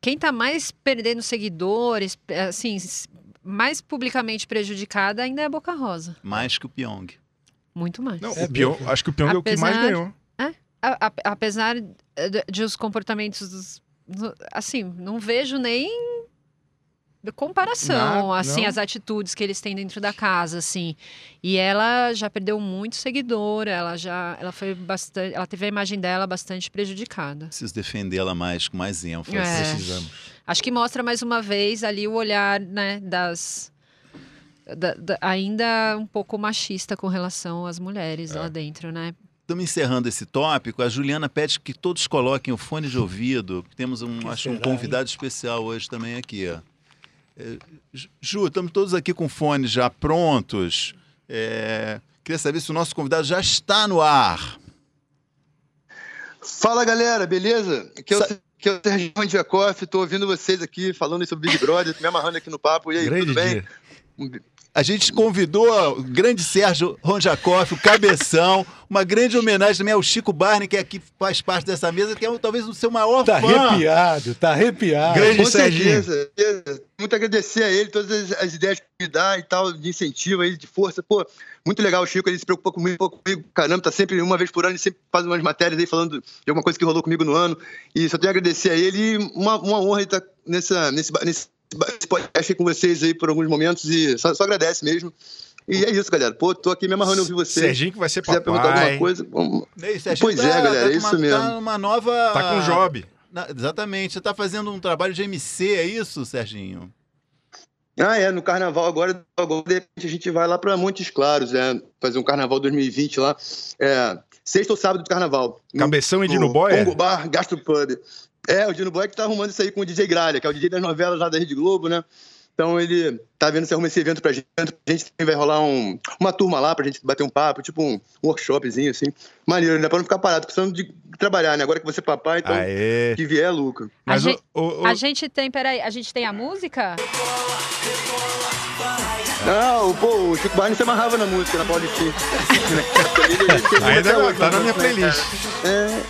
Quem está mais perdendo seguidores, assim, s- mais publicamente prejudicada ainda é a Boca Rosa. Mais que o Pyong. Muito mais. Não, É o Pyong- acho que o Pyong é o que mais Apesar- ganhou. A- a- apesar de, de os comportamentos, dos- do- assim, não vejo nem comparação, Não, assim, não. as atitudes que eles têm dentro da casa, assim. E ela já perdeu muito seguidor, ela já, ela foi bastante, ela teve a imagem dela bastante prejudicada. Preciso defendê-la mais, com mais ênfase. É. Precisamos. Acho que mostra mais uma vez ali o olhar, né, das da- da- ainda um pouco machista com relação às mulheres É. lá dentro, né? Estamos encerrando esse tópico. A Juliana pede que todos coloquem o fone de ouvido. Temos um, Que acho um convidado especial hoje também aqui. ó. É, Ju- estamos todos aqui com fones já prontos. É, queria saber se o nosso convidado já está no ar. Fala galera, beleza? Aqui é o, Sa- aqui é o Sérgio tô ouvindo vocês aqui falando sobre Big Brother, me amarrando aqui no papo. E aí, Grande tudo bem? dia. A gente convidou o grande Sérgio Ronjakoff, o Cabeção, uma grande homenagem também ao Chico Barney, que aqui faz parte dessa mesa, que é talvez o seu maior Tá fã. arrepiado, tá arrepiado. Grande Com Serginho. certeza. beleza. Muito agradecer a ele, todas as, as ideias que me dá e tal, de incentivo aí, de força. Pô, muito legal o Chico, ele se preocupa comigo, pouco comigo, caramba, tá sempre, uma vez por ano, ele sempre faz umas matérias aí falando de alguma coisa que rolou comigo no ano. E só tenho a agradecer a ele e uma, uma honra estar nessa, nesse, nesse, nesse podcast com vocês aí por alguns momentos e só, só agradece mesmo. E é isso, galera. Pô, tô aqui me amarrando ouvir vocês. Serginho que vai ser Se quiser perguntar papai. alguma coisa, vamos... E aí, Sérgio, Pois é, galera, com é isso uma, mesmo. Tá numa nova... Tá com job. Na- exatamente. Você está fazendo um trabalho de MC, é isso, Serginho? Ah, é, no carnaval agora, agora de repente a gente vai lá para Montes Claros, é, fazer um carnaval 2020 lá. É, sexta ou sábado de carnaval. Cabeção e no Dino Boy? Congo Bar, Gastro Pub. É, o Dino que tá arrumando isso aí com o DJ Gralha, que é o DJ das novelas lá da Rede Globo, né? Então ele tá vendo se arruma esse evento pra gente. A gente vai rolar um, uma turma lá pra gente bater um papo, tipo um workshopzinho, assim. Maneiro, né? Pra não ficar parado, precisando de trabalhar, né? Agora que você é papai, então Aê. que vier é lucro. A, gente, o- o- a gente tem, peraí, a gente tem a música? Não, pô, o Chico Barney se amarrava na música, na Paulistinha. (laughs) Ainda tá na minha playlist. É.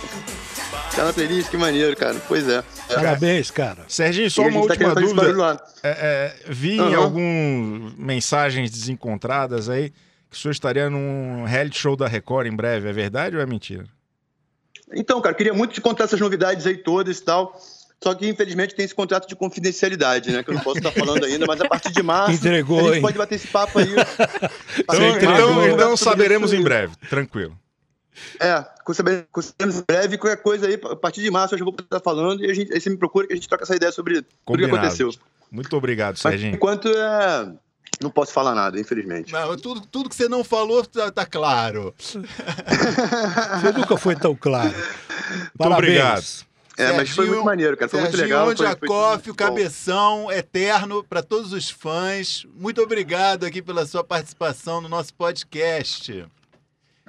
Tá na playlist, que maneiro, cara. Pois é. Parabéns, cara. Serginho, só E uma tá última esse dúvida. É, é, vi Aham. algumas mensagens desencontradas aí que o senhor estaria num reality show da Record em breve. É verdade ou é mentira? Então, cara, queria muito te contar essas novidades aí todas e tal. Só que, infelizmente, tem esse contrato de confidencialidade, né? Que eu não posso estar falando ainda, mas a partir de março. Entregou, a gente hein? pode bater esse papo aí. (laughs) Então, então, então saberemos em breve. Tranquilo. É, saberemos em breve, qualquer coisa aí, a partir de março eu já vou estar falando e a gente, aí você me procura que a gente troca essa ideia sobre tudo que aconteceu. Muito obrigado, Mas, Serginho. enquanto é. Não posso falar nada, infelizmente. Não, tudo, tudo que você não falou tá, tá claro. (laughs) Você nunca foi tão claro. Parabéns. obrigado. É, mas foi muito maneiro, cara. Foi muito Serginho legal. foi- foi Ondiakoff, o cabeção eterno para todos os fãs. Muito obrigado aqui pela sua participação no nosso podcast.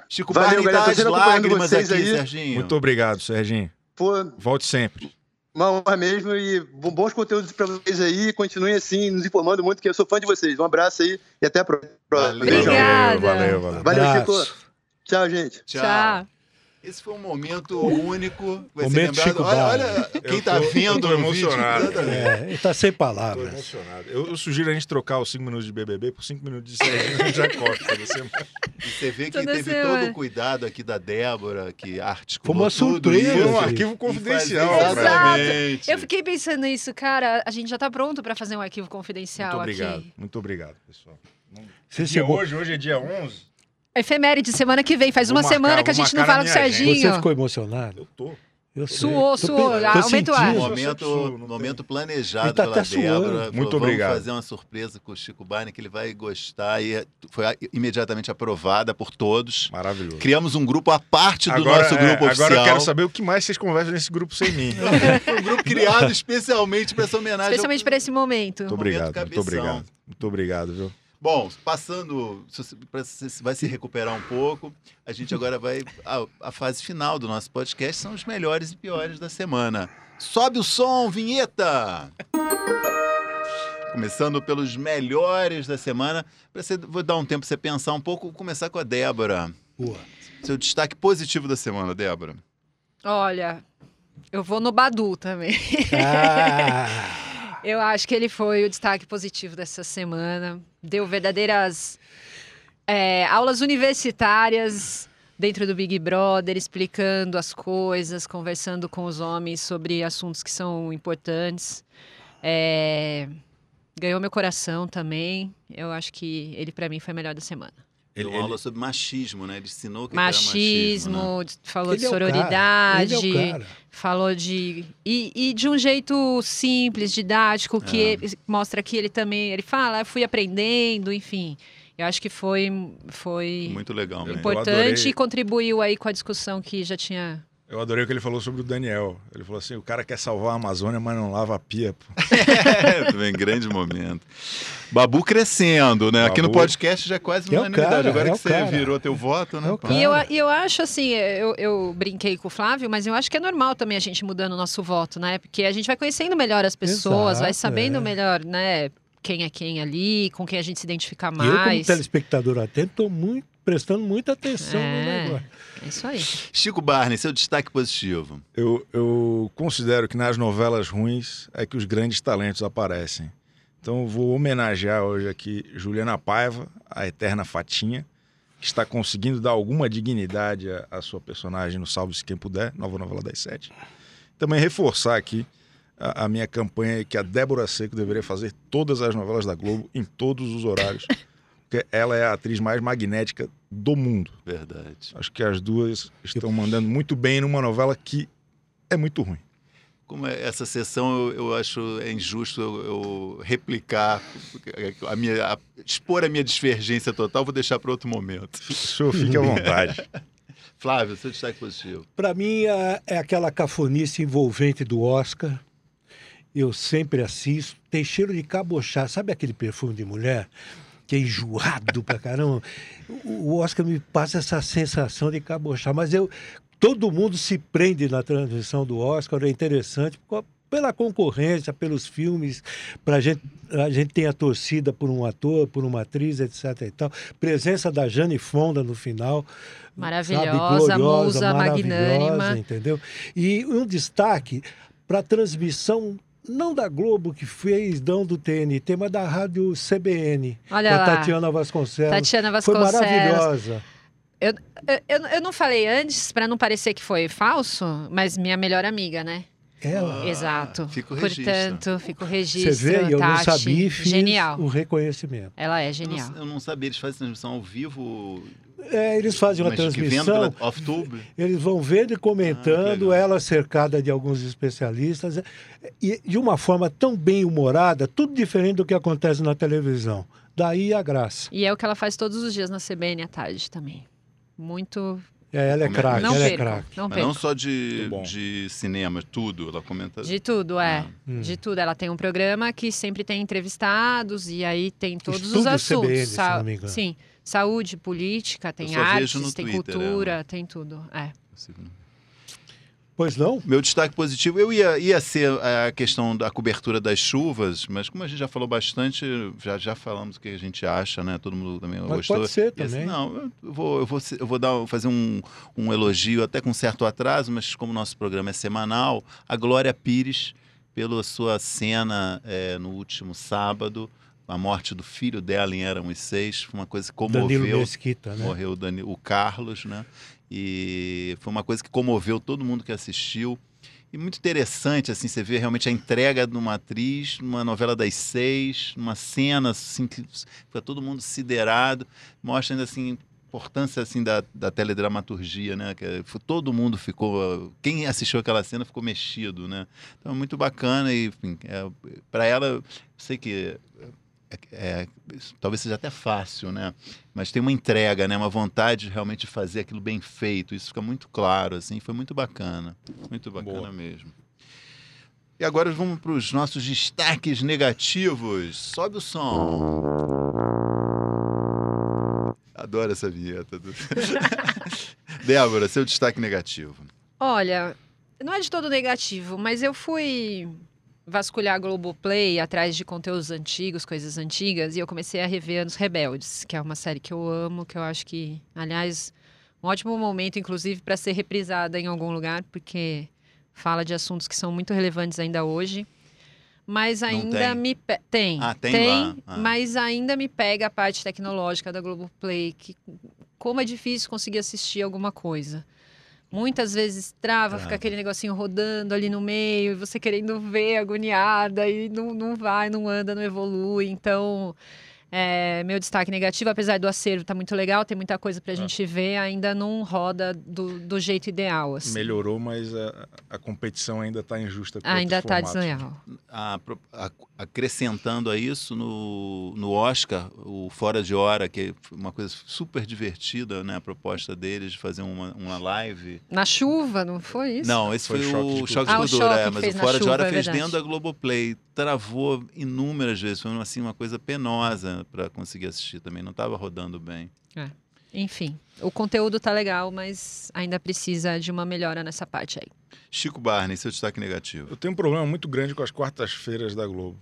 Chico Valeu, Barney galera. Tô lágrimas vocês aqui, aí. Serginho. Muito obrigado, Serginho. Pô, Volte sempre. uma honra mesmo e bo- bons conteúdos pra vocês aí. Continuem assim, nos informando muito, que eu sou fã de vocês. Um abraço aí e até a próxima. Valeu. Valeu, valeu. Valeu, Abraço. Chico. Tchau, gente. Tchau. Esse foi um momento único. Vai ser Momento lembrado. Chico Olha, olha quem Eu tá tô- vendo no emocionado. vídeo. É, ele tá sem palavras. emocionado. Eu, eu sugiro a gente trocar os 5 minutos de BBB por 5 minutos de semana. E você vê que Toda teve semana. todo o cuidado aqui da Débora, que articulou Foi uma surpresa. Foi um arquivo confidencial. Exatamente. Eu fiquei pensando nisso, cara. A gente já tá pronto pra fazer um arquivo confidencial Muito obrigado. aqui. Muito obrigado, pessoal. Você hoje, hoje é dia 11. Efeméride, semana que vem. Faz Vou uma marcar, semana que a gente não fala o. Serginho. Você ficou emocionado? Eu tô. Eu sei. Suou, Tô suou. Ah, tô aumenta o ar. Momento, tem. momento planejado tá pela. Débora. Muito Falou, obrigado. Vamos fazer uma surpresa com o Chico Barney que ele vai gostar e foi a- imediatamente aprovada por todos. Maravilhoso. Criamos um grupo à parte do Agora, nosso é, grupo oficial. agora eu quero saber o que mais vocês conversam nesse grupo sem mim. (laughs) um grupo criado especialmente para essa homenagem. ao- Especialmente pra esse momento. Muito obrigado, muito cabeção. obrigado. Muito obrigado, viu? Bom, passando, você- vai se recuperar um pouco. A gente (laughs) agora vai a, a fase final do nosso podcast são os melhores e piores da semana. Sobe o som, vinheta. Começando pelos melhores da semana. Pra você, vou dar um tempo para você pensar um pouco. Vou começar com a Débora. Boa. Seu destaque positivo da semana, Débora. Olha, eu vou no Badu também. Ah, (laughs) Eu acho que ele foi o destaque positivo dessa semana. Deu verdadeiras é, aulas universitárias dentro do Big Brother, explicando as coisas, conversando com os homens sobre assuntos que são importantes. É, ganhou meu coração também. Eu acho que ele, pra mim, foi o melhor da semana. Ele, Ele- aula sobre machismo, né? Ele ensinou que que era Machismo, machismo. né? falou ele de é o cara, sororidade. Ele é o cara. falou de e, e de um jeito simples, didático, que É. mostra que ele também ele fala, eu fui aprendendo, enfim. Eu acho que foi foi Muito legal, importante e contribuiu aí com a discussão que já tinha. Eu adorei o que ele falou sobre o Daniel. Ele falou assim: o cara quer salvar a Amazônia, mas não lava a pia. Pô. (laughs) É, também grande momento. Babu crescendo, né? Aqui no Babu. podcast já é quase É o unanimidade. cara, Agora é que você cara. virou teu voto, né? É o pô? cara. E eu, eu acho assim, eu, eu brinquei com o Flávio, mas eu acho que é normal também a gente mudando o nosso voto, né? Porque a gente vai conhecendo melhor as pessoas, vai Exato, sabendo é. melhor, né? Quem é quem ali, com quem a gente se identifica Eu, como mais. telespectador atento, estou muito, prestando muita atenção no É. negócio. É isso aí. Chico Barney, seu destaque positivo. Eu, eu considero que nas novelas ruins é que os grandes talentos aparecem. Então eu vou homenagear hoje aqui Juliana Paiva, a eterna Fatinha, que está conseguindo dar alguma dignidade à, à sua personagem no Salve-se Quem Puder, nova novela das sete. Também reforçar aqui a, a minha campanha que a Débora Seco deveria fazer todas as novelas da Globo em todos os horários, porque ela é a atriz mais magnética do mundo. Verdade. Acho que as duas estão mandando muito bem numa novela que é muito ruim. como é essa sessão eu, eu acho é injusto eu, eu replicar a minha a, expor a minha divergência total vou deixar para outro momento senhor fique à vontade. (laughs) Flávio seu destaque positivo Para mim, é, é aquela cafonice envolvente do Oscar. Eu sempre assisto. Tem cheiro de cabochá. Sabe aquele perfume de mulher? Que é enjoado pra caramba. O Oscar me passa essa sensação de cabochá. Mas eu, todo mundo se prende na transmissão do Oscar. É interessante pela concorrência, pelos filmes. Pra gente, a gente tem a torcida por um ator, por uma atriz, etc. E tal. Presença da Jane Fonda no final. Maravilhosa, sabe, musa maravilhosa, magnânima. entendeu? E um destaque para a transmissão não da Globo que fez, não do TNT, mas da rádio CBN, Olha da lá. Tatiana Vasconcelos. Tatiana Foi Vasconcelos. maravilhosa. Eu, eu, eu, eu não falei antes, para não parecer que foi falso, mas minha melhor amiga, né? Ela, Exato. fica o registro. Portanto, fica o você registro. vê, eu não Tati, sabia e fiz Genial. o reconhecimento. Ela é eu genial. não, eu não sabia eles fazem transmissão ao vivo É, eles fazem uma mas transmissão, pela off-tube eles vão vendo e Ah, comentando, legal. ela cercada de alguns especialistas, e de uma forma tão bem humorada, tudo diferente do que acontece na televisão. Daí a graça. E é o que ela faz todos os dias na CBN à tarde também. Muito. É, ela é é- craque, não ela é percam. craque. Não não só de, de cinema tudo ela comenta De tudo, é. Ah. Hum. De tudo. Ela tem um programa que sempre tem entrevistados e aí tem todos os Estúdio assuntos. CBN, se não me engano. Sim. Saúde, política, tem artes, tem Twitter, cultura, tem tudo. É. Pois não? Meu destaque positivo, eu ia, ia ser a questão da cobertura das chuvas, mas como a gente já falou bastante, já, já falamos o que a gente acha, né? Todo mundo também Mas gostou. pode ser E assim, também. não, eu vou, eu vou, eu vou dar, fazer um, um elogio até com certo atraso, mas como o nosso programa é semanal, a Glória Pires, pela sua cena eh, no último sábado, a morte do filho dela em Éramos Seis, foi uma coisa que Danilo comoveu Mesquita, né? morreu o, Dani- o Carlos, né? E foi uma coisa que comoveu todo mundo que assistiu. E muito interessante, assim, você vê realmente a entrega de uma atriz, numa novela das seis, numa cena, assim, que fica todo mundo siderado, mostra ainda, assim, a importância, assim, da, da teledramaturgia, né? Que foi- todo mundo ficou, quem assistiu aquela cena ficou mexido, né? Então é muito bacana e, enfim, é, para ela, sei que é- é, talvez seja até fácil, né? Mas tem uma entrega, né? Uma vontade realmente de fazer aquilo bem feito. Isso fica muito claro, assim. Foi muito bacana. Muito bacana Boa. mesmo. E agora vamos para os nossos destaques negativos. Sobe o som. Adoro essa vinheta. do- (laughs) Débora, seu destaque negativo. Olha, não é de todo negativo, mas eu fui vasculhar Globoplay atrás de conteúdos antigos, coisas antigas, e eu comecei a rever Anos Rebeldes, que é uma série que eu amo, que eu acho que, aliás, um ótimo momento, inclusive, para ser reprisada em algum lugar, porque fala de assuntos que são muito relevantes ainda hoje. Mas ainda tem? me pe... tem, Ah, tem lá. Ah. mas ainda me pega a parte tecnológica da Globoplay, que como é difícil conseguir assistir alguma coisa. Muitas vezes trava, Trava. fica aquele negocinho rodando ali no meio, e você querendo ver, agoniada, e não, não vai, não anda, não evolui. Então, é, meu destaque negativo, apesar do acervo estar muito legal, tem muita coisa pra Ah. gente ver, ainda não roda do, do jeito ideal. Assim. Melhorou, mas a, a competição ainda está injusta. com Ainda tá formatos. desleal. A- a- acrescentando a isso, no, no Oscar, o Fora de Hora, que é uma coisa super divertida, né? A proposta deles de fazer uma, uma live. Na chuva, não foi isso? Não, esse Foi foi, Choque de o Choque. Ah, de Cultura, Choque é, mas o Fora de Hora é fez dentro da Globoplay. Travou inúmeras vezes, foi assim, uma coisa penosa para conseguir assistir também, não estava rodando bem. Enfim, o conteúdo tá legal, mas ainda precisa de uma melhora nessa parte aí. Chico Barney, seu destaque negativo. Eu tenho um problema muito grande com as quartas-feiras da Globo.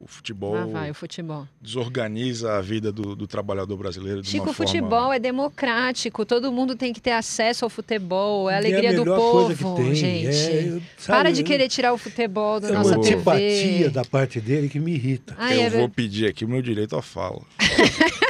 O futebol Lá vai o futebol. desorganiza a vida do, do trabalhador brasileiro de Chico, uma o futebol forma... é democrático, todo mundo tem que ter acesso ao futebol, é a alegria do melhor coisa povo, tem. gente. É, eu- Para sabe, de querer tirar o futebol da É nossa uma TV. antipatia da parte dele que me irrita. Ai, Eu é vou pedir aqui o meu direito à fala. (laughs)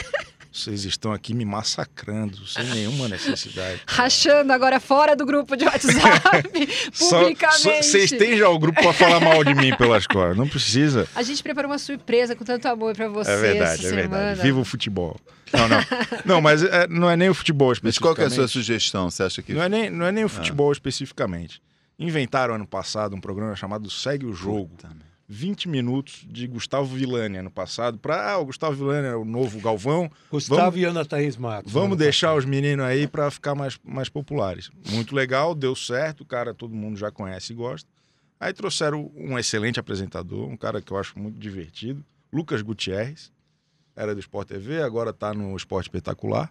Vocês estão aqui me massacrando sem nenhuma necessidade. (laughs) Rachando agora fora do grupo de WhatsApp, (laughs) publicamente. Vocês têm já o grupo para falar mal de mim pelas costas. Não precisa. A gente preparou uma surpresa com tanto amor pra você É verdade, essa é semana. verdade. Viva o futebol. Não, não. Não, mas é, não é nem o futebol Mas qual que é a especificamente. sua sugestão? Você acha que. Não é nem, não é nem Ah. o futebol especificamente. Inventaram ano passado um programa chamado Segue o Jogo. Puta. 20 minutos de Gustavo Villani ano passado. Para ah, o Gustavo Villani é o novo Galvão. Gustavo Vamos- e Ana Thaís Matos. Vamos ano deixar passado. os meninos aí para ficar mais, mais populares. Muito legal, deu certo, o cara todo mundo já conhece e gosta. Aí trouxeram um excelente apresentador, um cara que eu acho muito divertido, Lucas Gutierrez, era do Sport TV, agora tá no Esporte Espetacular.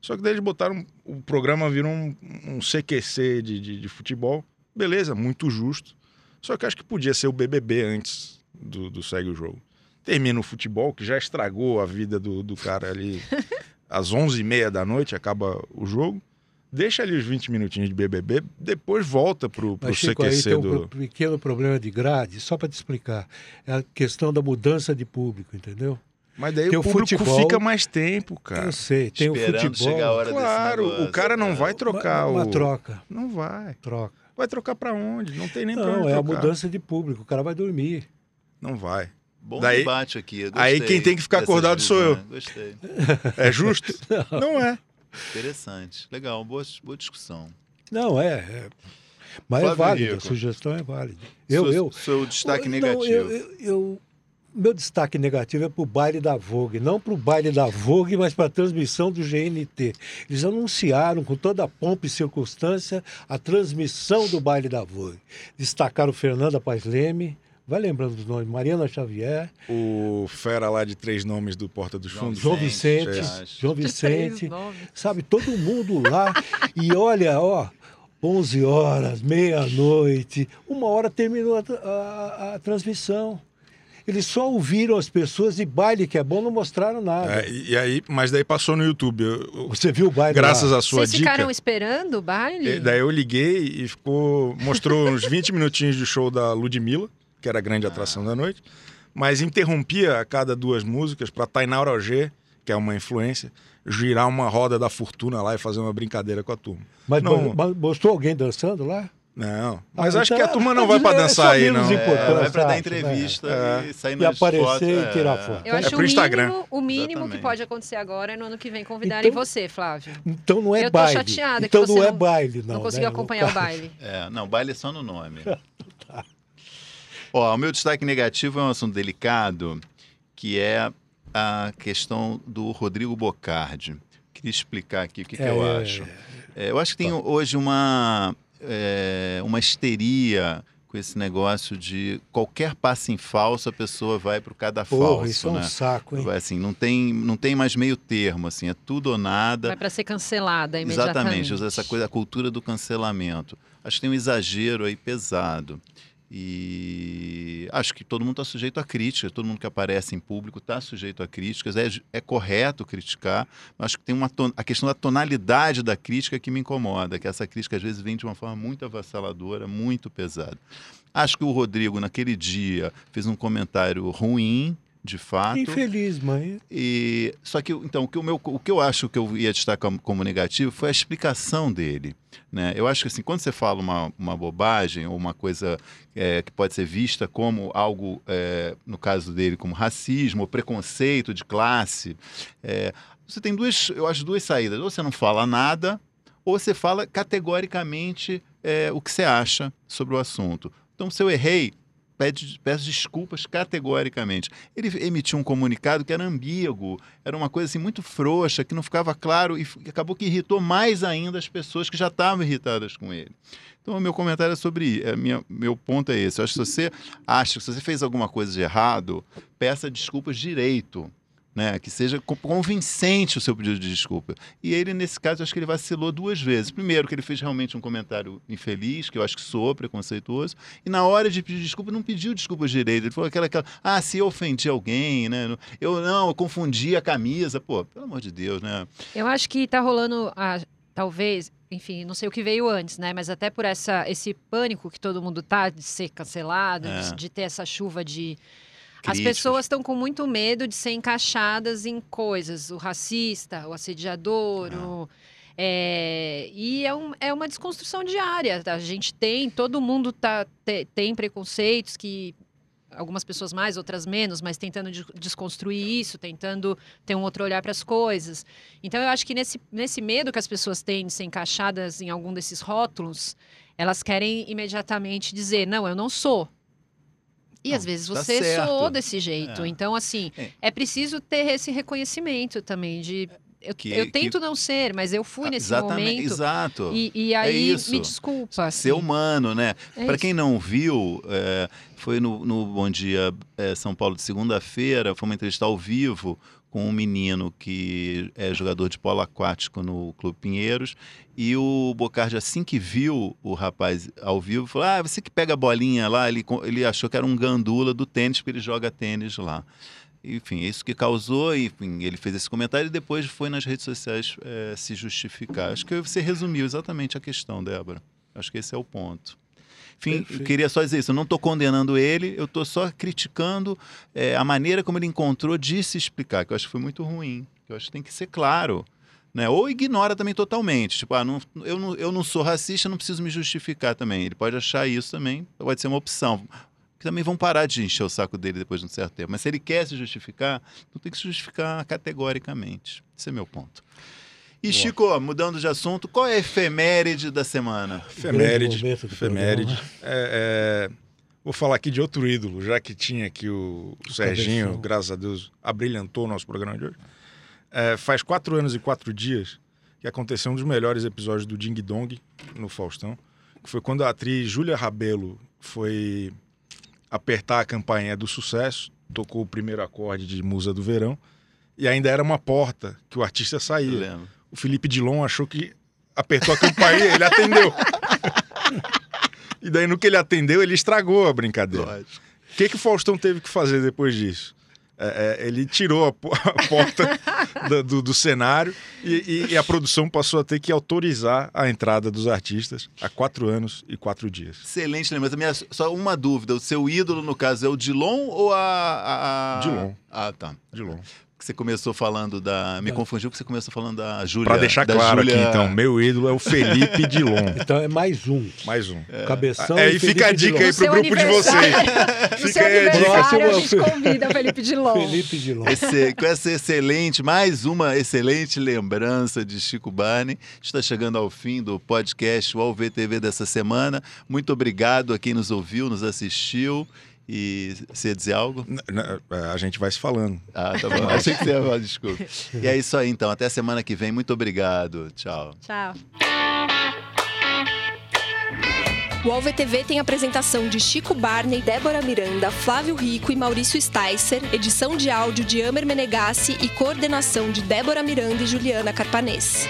Só que daí eles botaram, o programa virou um, um CQC de, de, de futebol, beleza, muito justo. Só que eu acho que podia ser o BBB antes do, do Segue o Jogo. Termina o futebol, que já estragou a vida do, do cara ali (laughs) às 11h30 da noite, acaba o jogo. Deixa ali os 20 minutinhos de BBB, depois volta pro, pro Mas, Chico, aí CQC tem um do... pro- pequeno problema de grade, só para te explicar. É a questão da mudança de público, entendeu? Mas daí Tem o o público futebol- fica mais tempo, cara. Eu sei, tem Esperando o futebol. chegar a hora desse Claro, negócio, o cara não cara. vai trocar uma, uma o... troca, Não vai. troca. Vai trocar pra onde? Não tem nem Não, onde é a trocar. mudança de público, o cara vai dormir. Não vai. Bom Daí- debate aqui. eu aí quem tem que ficar acordado sou eu. visões. Gostei. É justo? (laughs) não é. Interessante. Legal, boa, boa discussão. Não, é. é. Mas Flávio é válida, a Rico. sugestão é válida. Eu, seu, eu, seu destaque Não, negativo. eu- eu- eu- meu destaque negativo é para o baile da Vogue. Não para o baile da Vogue, mas para a transmissão do GNT. Eles anunciaram com toda a pompa e circunstância a transmissão do baile da Vogue. Destacaram Fernanda Paz Leme, vai lembrando dos nomes, Mariana Xavier, O fera lá de três nomes do Porta dos João Fundos. João Vicente, Vicente, acho. João Vicente, sabe, todo mundo lá. e olha, ó, 11 horas, meia-noite, uma hora terminou a, a- a transmissão. Eles só ouviram as pessoas de baile, que é bom, não mostraram nada. É, e e aí, mas daí passou no YouTube. Eu- eu- Você viu o baile graças lá? à sua Vocês dica. ficaram esperando o baile? E Daí eu liguei e ficou. Mostrou uns 20 (laughs) minutinhos de show da Ludmilla, que era a grande atração da noite, mas interrompia a cada duas músicas para Tainara Roger, que é uma influência, girar uma roda da fortuna lá e fazer uma brincadeira com a turma. Mas, Não. mas mostrou alguém dançando lá? Não. Mas Ah, acho então que a turma não é- vai para é dançar aí, não. É, vai para dar acho, entrevista é. e sair E nas aparecer fotos. e é. tirar foto. Eu acho pro o Instagram. mínimo, o mínimo que Exatamente. pode acontecer agora é no ano que vem convidarem Então- você, Flávio. Então não é Eu tô baile. chateada que então você não é não- baile, não. Não, conseguiu né? acompanhar o baile. É, não, baile é só no nome. (laughs) Ó, o meu destaque negativo é um assunto delicado, que é a questão do Rodrigo Bocardi. Queria explicar aqui o que, que eu É, acho. É, eu acho que tem hoje uma, é, uma histeria com esse negócio de qualquer passo em falso a pessoa vai para o cada Porra, falso, isso é um né? saco, hein? Assim, não tem, não tem mais meio termo, assim, é tudo ou nada. Vai para ser cancelada imediatamente. Exatamente, usa essa coisa, a cultura do cancelamento. Acho que tem um exagero aí pesado. E acho que todo mundo está sujeito a críticas, todo mundo que aparece em público está sujeito a críticas. É, é correto criticar, mas acho que tem uma ton- a questão da tonalidade da crítica que me incomoda, que essa crítica às vezes vem de uma forma muito avassaladora, muito pesada. Acho que o Rodrigo, naquele dia, fez um comentário ruim, de fato. Infeliz, mãe. E só que então o que, o meu, o que eu acho que eu ia destacar como, negativo foi a explicação dele. Né? Eu acho que assim, quando você fala uma, uma bobagem ou uma coisa é, que pode ser vista como algo, é, no caso dele, como racismo ou preconceito de classe, é, você tem duas, eu acho, duas saídas. Ou você não fala nada, ou você fala categoricamente é, o que você acha sobre o assunto. Então, se eu errei, pede, peço desculpas categoricamente. Ele emitiu um comunicado que era ambíguo, era uma coisa assim muito frouxa, que não ficava claro e acabou que irritou mais ainda as pessoas que já estavam irritadas com ele. Então, o meu comentário é sobre. É, minha, meu ponto é esse. Eu acho que se você acha que se você fez alguma coisa de errado, peça desculpas direito. Né, que seja co- convincente o seu pedido de desculpa. E ele, nesse caso, acho que ele vacilou duas vezes. Primeiro, que ele fez realmente um comentário infeliz, que eu acho que soou preconceituoso, e na hora de pedir desculpa, não pediu desculpas direito. Ele falou aquela, aquela ah, se eu ofendi alguém, né? Eu não, eu confundi a camisa. Pô, pelo amor de Deus, né? Eu acho que tá rolando, ah, talvez, enfim, não sei o que veio antes, né? Mas até por essa, esse pânico que todo mundo tá de ser cancelado, É. de, de ter essa chuva de. As Críticas. pessoas estão com muito medo de ser encaixadas em coisas, o racista, o assediador, o- é, e é, um- é uma desconstrução diária. A gente tem, todo mundo tá, te- tem preconceitos que algumas pessoas mais, outras menos, mas tentando de- desconstruir isso, tentando ter um outro olhar para as coisas. Então eu acho que nesse, nesse medo que as pessoas têm de ser encaixadas em algum desses rótulos, elas querem imediatamente dizer, não, eu não sou. E Não, às vezes tá você certo. soou desse jeito. É. Então, assim, É. é. preciso ter esse reconhecimento também de. Eu, Que- eu que- tento não ser, mas eu fui nesse Exatamente, momento. exato. E, e aí, isso. me desculpa. Assim. Ser humano, né? É Para quem não viu, é, foi no, no Bom Dia é, São Paulo de segunda-feira, foi uma entrevista ao vivo com um menino que é jogador de polo aquático no Clube Pinheiros. E o Bocardi, assim que viu o rapaz ao vivo, falou: Ah, você que pega a bolinha lá, ele, ele achou que era um gandula do tênis, porque ele joga tênis lá. Enfim, é isso que causou, enfim, ele fez esse comentário e depois foi nas redes sociais é, se justificar. Acho que você resumiu exatamente a questão, Débora. Acho que esse é o ponto. Enfim, queria só dizer isso. Eu não estou condenando ele, eu estou só criticando é, a maneira como ele encontrou de se explicar, que eu acho que foi muito ruim. Que eu acho que tem que ser claro. Né? Ou ignora também totalmente. Tipo, ah, não, eu, não, eu não sou racista, não preciso me justificar também. Ele pode achar isso também, pode ser uma opção. Que também vão parar de encher o saco dele depois de um certo tempo. Mas se ele quer se justificar, não tem que se justificar categoricamente. Esse é meu ponto. E, Chico, mudando de assunto, qual é a efeméride da semana? Efeméride. Efeméride. programa. É, é, vou falar aqui de outro ídolo, já que tinha aqui o, o Serginho, Cabeção. graças a Deus, abrilhantou o nosso programa de hoje. É, faz quatro anos e quatro dias que aconteceu um dos melhores episódios do Ding Dong no Faustão, que foi quando a atriz Júlia Rabelo foi apertar a campainha do sucesso, tocou o primeiro acorde de Musa do Verão, e ainda era uma porta que o artista Eu saía. O Felipe Dilon achou que apertou a campainha, ele atendeu. (laughs) E daí, no que ele atendeu, ele estragou a brincadeira. Lógico. O que, que o Faustão teve que fazer depois disso? É, é, ele tirou a, a (laughs) porta da- do, do cenário e, e- e a produção passou a ter que autorizar a entrada dos artistas há quatro anos e quatro dias. Excelente lembrança. Minha- Só uma dúvida: o seu ídolo, no caso, é o Dilon ou a- a- Dilon. Ah, tá. Dilon. Que você começou falando da. Me confundiu que você começou falando da Júlia. Para deixar da claro Júlia- aqui, então, meu ídolo é o Felipe Dilon. (laughs) Então é mais um. Mais um. Cabeção É, e e fica a dica Dilon. aí pro seu grupo de vocês. (laughs) Fica seu aí a dica. a gente convida o Felipe Dilon. Felipe Dilon. Esse- com essa excelente, mais uma excelente lembrança de Chico Barney. Está chegando ao fim do podcast UOL VTV dessa semana. Muito obrigado a quem nos ouviu, nos assistiu. E você ia dizer algo? N- A gente vai se falando. Ah, tá bom. (laughs) Achei que você ia falar, desculpa. E é isso aí, então. Até semana que vem. Muito obrigado. Tchau. Tchau. O UOL-VTV tem apresentação de Chico Barney, Débora Miranda, Flávio Rico e Maurício Sticer, edição de áudio de Amer Menegassi e coordenação de Débora Miranda e Juliana Carpanês.